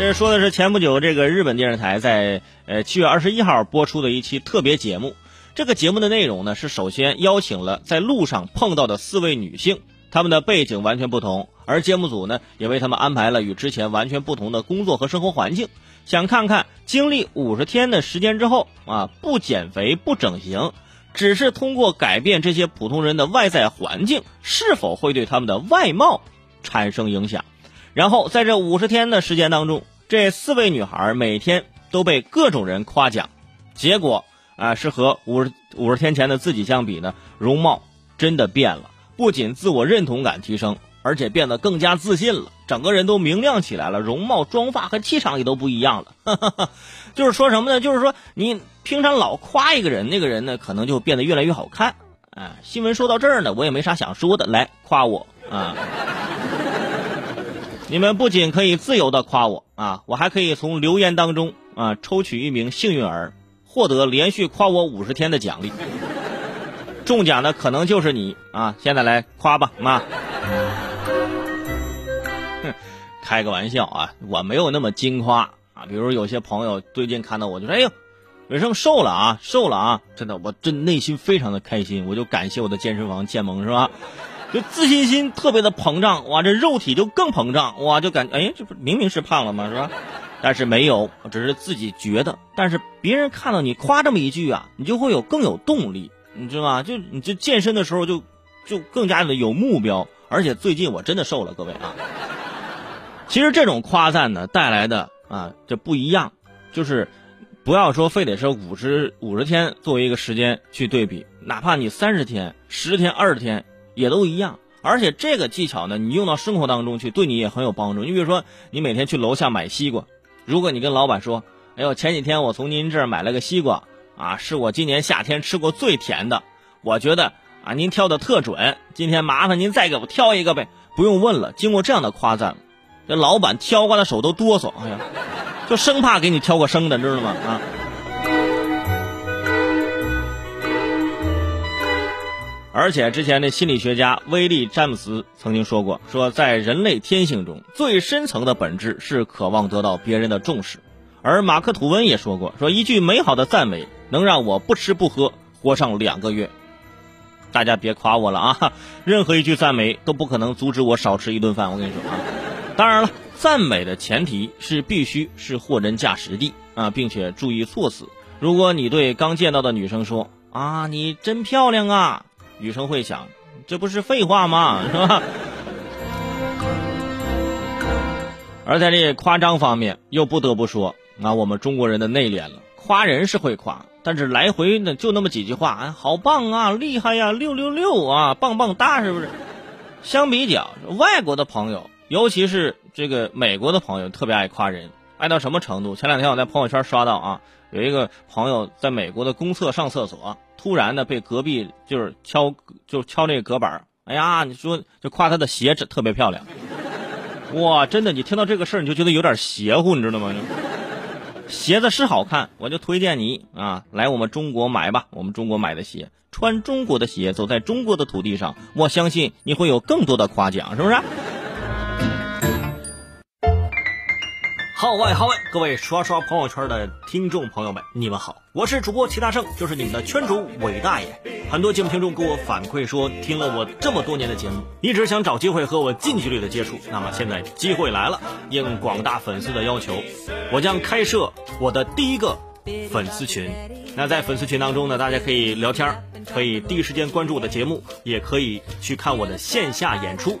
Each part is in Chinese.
这说的是前不久这个日本电视台在呃七月二十一号播出的一期特别节目。这个节目的内容呢是首先邀请了在路上碰到的四位女性，她们的背景完全不同，而节目组呢也为她们安排了与之前完全不同的工作和生活环境，想看看经历五十天的时间之后啊，不减肥不整形，只是通过改变这些普通人的外在环境，是否会对他们的外貌产生影响。然后在这五十天的时间当中，这四位女孩每天都被各种人夸奖，结果啊是和五十五十天前的自己相比呢，容貌真的变了，不仅自我认同感提升，而且变得更加自信了，整个人都明亮起来了，容貌、妆发和气场也都不一样了。就是说什么呢？就是说你平常老夸一个人，那个人呢可能就变得越来越好看。啊，新闻说到这儿呢，我也没啥想说的，来夸我啊。你们不仅可以自由的夸我啊，我还可以从留言当中啊抽取一名幸运儿，获得连续夸我五十天的奖励。中奖的可能就是你啊！现在来夸吧，妈。哼，开个玩笑啊，我没有那么金夸啊。比如有些朋友最近看到我就说：“哎呦，伟生瘦了啊，瘦了啊！”真的，我真内心非常的开心，我就感谢我的健身房建盟是吧？就自信心特别的膨胀，哇，这肉体就更膨胀，哇，就感觉哎，这不明明是胖了吗？是吧？但是没有，只是自己觉得。但是别人看到你夸这么一句啊，你就会有更有动力，你知道吗？就你这健身的时候就就更加的有目标。而且最近我真的瘦了，各位啊。其实这种夸赞呢带来的啊，这不一样，就是不要说非得是五十五十天作为一个时间去对比，哪怕你三十天、十天、二十天。也都一样，而且这个技巧呢，你用到生活当中去，对你也很有帮助。你比如说，你每天去楼下买西瓜，如果你跟老板说：“哎呦，前几天我从您这儿买了个西瓜，啊，是我今年夏天吃过最甜的，我觉得啊，您挑的特准，今天麻烦您再给我挑一个呗。”不用问了，经过这样的夸赞，这老板挑瓜的手都哆嗦，哎呀，就生怕给你挑个生的，知道吗？啊。而且之前的心理学家威利·詹姆斯曾经说过：“说在人类天性中最深层的本质是渴望得到别人的重视。”而马克·吐温也说过：“说一句美好的赞美能让我不吃不喝活上两个月。”大家别夸我了啊！任何一句赞美都不可能阻止我少吃一顿饭。我跟你说啊，当然了，赞美的前提是必须是货真价实的啊，并且注意措辞。如果你对刚见到的女生说：“啊，你真漂亮啊！”女生会想，这不是废话吗？是吧？而在这夸张方面，又不得不说，啊，我们中国人的内敛了。夸人是会夸，但是来回呢就那么几句话，啊，好棒啊，厉害呀，六六六啊，棒棒哒，是不是？相比较外国的朋友，尤其是这个美国的朋友，特别爱夸人，爱到什么程度？前两天我在朋友圈刷到啊，有一个朋友在美国的公厕上厕所。突然呢，被隔壁就是敲，就敲那个隔板哎呀，你说就夸他的鞋子特别漂亮，哇，真的，你听到这个事儿你就觉得有点邪乎，你知道吗？鞋子是好看，我就推荐你啊，来我们中国买吧，我们中国买的鞋，穿中国的鞋，走在中国的土地上，我相信你会有更多的夸奖，是不是？号外号外！各位刷刷朋友圈的听众朋友们，你们好，我是主播齐大圣，就是你们的圈主伟大爷。很多节目听众给我反馈说，听了我这么多年的节目，一直想找机会和我近距离的接触。那么现在机会来了，应广大粉丝的要求，我将开设我的第一个粉丝群。那在粉丝群当中呢，大家可以聊天，可以第一时间关注我的节目，也可以去看我的线下演出。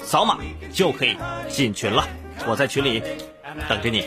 扫码就可以进群了我在群里等着你。